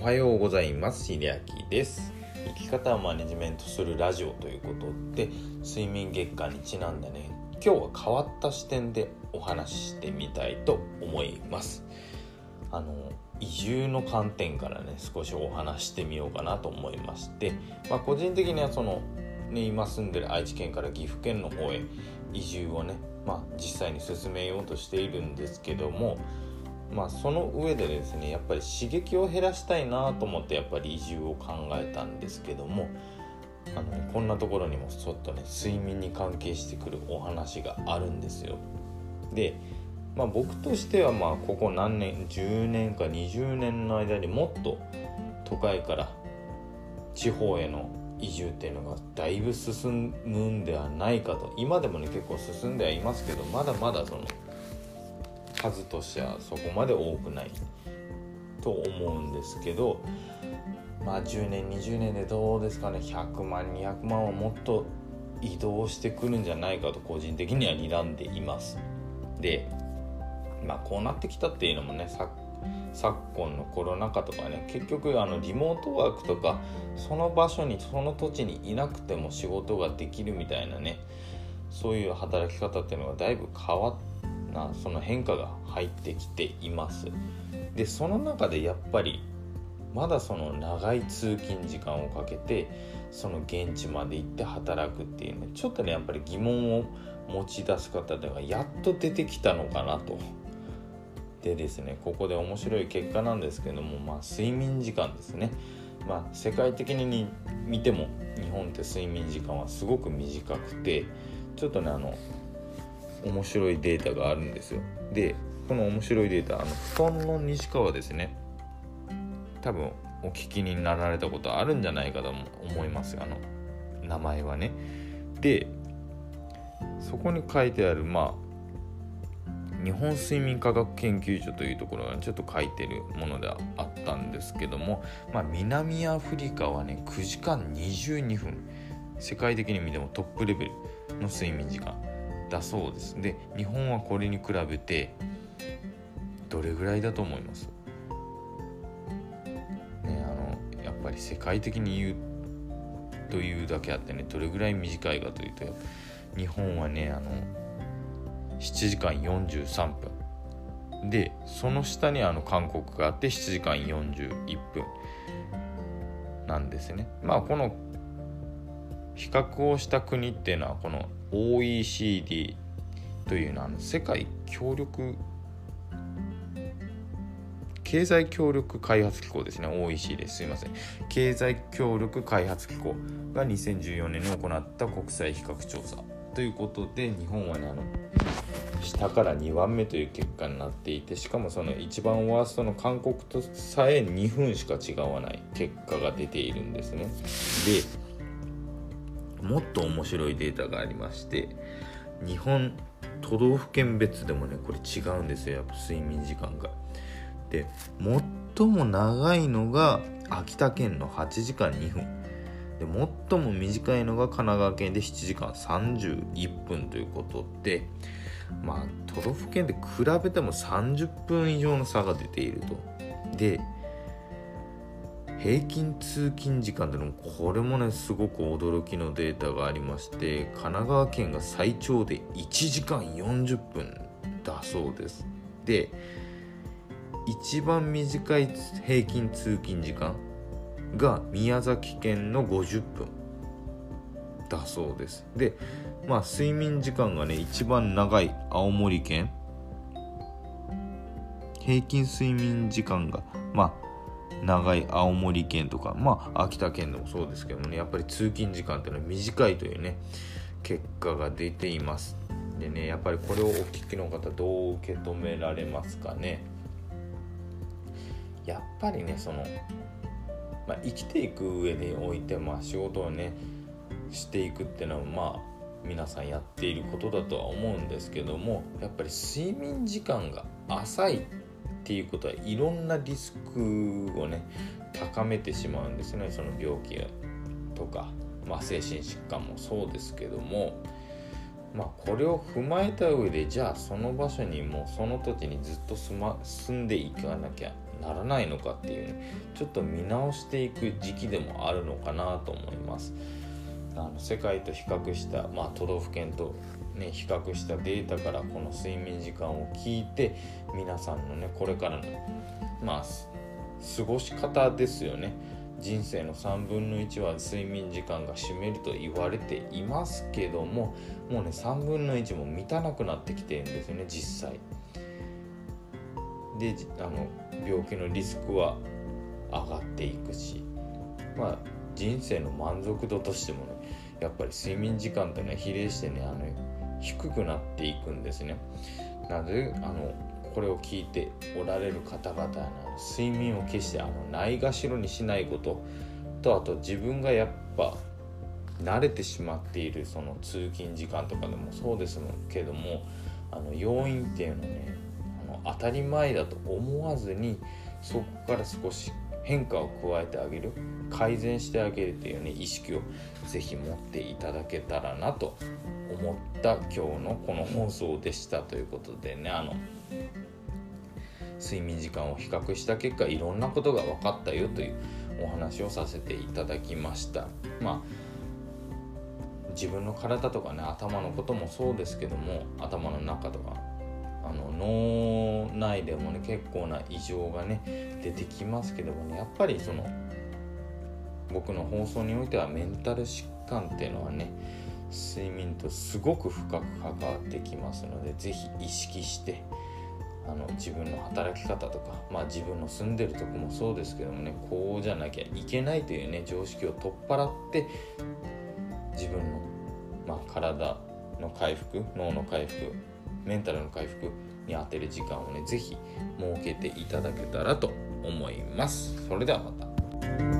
おはようございます。秀明です。生き方をマネジメントするラジオということで睡眠月間にちなんでね。今日は変わった視点でお話ししてみたいと思います。あの移住の観点からね少しお話してみようかなと思いまして、まあ、個人的にはその、ね、今住んでる愛知県から岐阜県の方へ移住をね、まあ、実際に進めようとしているんですけどもまあその上でですねやっぱり刺激を減らしたいなと思ってやっぱり移住を考えたんですけどもあの、ね、こんなところにもちょっとね睡眠に関係してくるお話があるんですよ。でまあ僕としてはまあここ何年10年か20年の間にもっと都会から地方への移住っていうのがだいぶ進むんではないかと今でもね結構進んではいますけどまだまだその数としてはそこまで多くないと思うんですけどまあ10年20年でどうですかね。100万200万はもっと移動してくるんじゃないかと個人的には睨んでいます。でまあこうなってきたっていうのもね昨今のコロナ禍とかね結局あのリモートワークとかその場所にその土地にいなくても仕事ができるみたいなねそういう働き方っていうのがだいぶ変わっなその変化が入ってきています。でその中でやっぱりまだその長い通勤時間をかけてその現地まで行って働くっていうねちょっとねやっぱり疑問を持ち出す方がやっと出てきたのかなと。でですねここで面白い結果なんですけどもまあ睡眠時間ですね。まあ世界的に見ても日本って睡眠時間はすごく短くてちょっとねあの面白いデータがあるんですよ。でこの面白いデータあの布団の西川ですね。多分お聞きになられたことあるんじゃないかと思います。あの名前はね。でそこに書いてあるまあ日本睡眠科学研究所というところがちょっと書いてるものであったんですけども、まあ、南アフリカはね9時間22分。世界的に見てもトップレベルの睡眠時間。だそうです。で日本はこれに比べてどれぐらいだと思います？ねあのやっぱり世界的に言うというだけあってねどれぐらい短いかというと日本はねあの7時間43分。でその下にあの韓国があって7時間41分なんですね。まあこの比較をした国っていうのはこの OECD というのは世界協力経済協力開発機構ですね。OECD ですすいません。経済協力開発機構が2014年に行った国際比較調査。ということで日本はねあの下から2番目という結果になっていてしかもその一番ワーストの韓国とさえ2分しか違わない結果が出ているんですね。でもっと面白いデータがありまして日本都道府県別でもねこれ違うんですよやっぱ睡眠時間が。で最も長いのが秋田県の8時間2分で最も短いのが神奈川県で7時間31分ということでまあ都道府県で比べても30分以上の差が出ていると。で平均通勤時間でもこれもねすごく驚きのデータがありまして神奈川県が最長で1時間40分だそうです。で一番短い平均通勤時間が宮崎県の50分だそうです。でまあ睡眠時間がね一番長い青森県。平均睡眠時間がまあ長い青森県とかまあ秋田県でもそうですけどもねやっぱり通勤時間っていうのは短いというね結果が出ています。でねやっぱりこれをお聞きの方どう受け止められますかね。やっぱりねその、まあ、生きていく上でおいて、まあ、仕事をねしていくっていうのはまあ皆さんやっていることだとは思うんですけどもやっぱり睡眠時間が浅いっっていうことはいろんなリスクをね高めてしまうんですね。その病気とか、まあ、精神疾患もそうですけどもまあこれを踏まえた上でじゃあその場所にもうその土地にずっと住,、ま、住んでいかなきゃならないのかっていうねちょっと見直していく時期でもあるのかなと思います。あの世界と比較した、まあ、都道府県と、ね、比較したデータからこの睡眠時間を聞いて皆さんのねこれからのまあ過ごし方ですよね人生の3分の1は睡眠時間が占めると言われていますけどももうね3分の1も満たなくなってきてるんですよね実際。であの病気のリスクは上がっていくしまあ人生の満足度としてもねやっぱり睡眠時間ってね比例してねあの低くなっていくんですね。なのであのこれを聞いておられる方々の睡眠を決してあのないがしろにしないこととあと自分がやっぱ慣れてしまっているその通勤時間とかでもそうですけどもあの要因っていうのねあの当たり前だと思わずにそこから少し変化を加えてあげる改善してあげるっていうね意識を是非持っていただけたらなと思った今日のこの放送でしたということでねあの睡眠時間を比較した結果いろんなことが分かったよというお話をさせていただきました。まあ自分の体とかね頭のこともそうですけども頭の中とかあの脳内でもね結構な異常がね出てきますけどもねやっぱりその僕の放送においてはメンタル疾患っていうのはね睡眠とすごく深く関わってきますので是非意識してあの自分の働き方とか、まあ、自分の住んでるとこもそうですけどもねこうじゃなきゃいけないというね常識を取っ払って自分の、まあ、体の回復脳の回復メンタルの回復に当てる時間をね是非設けていただけたらと思います。それではまた。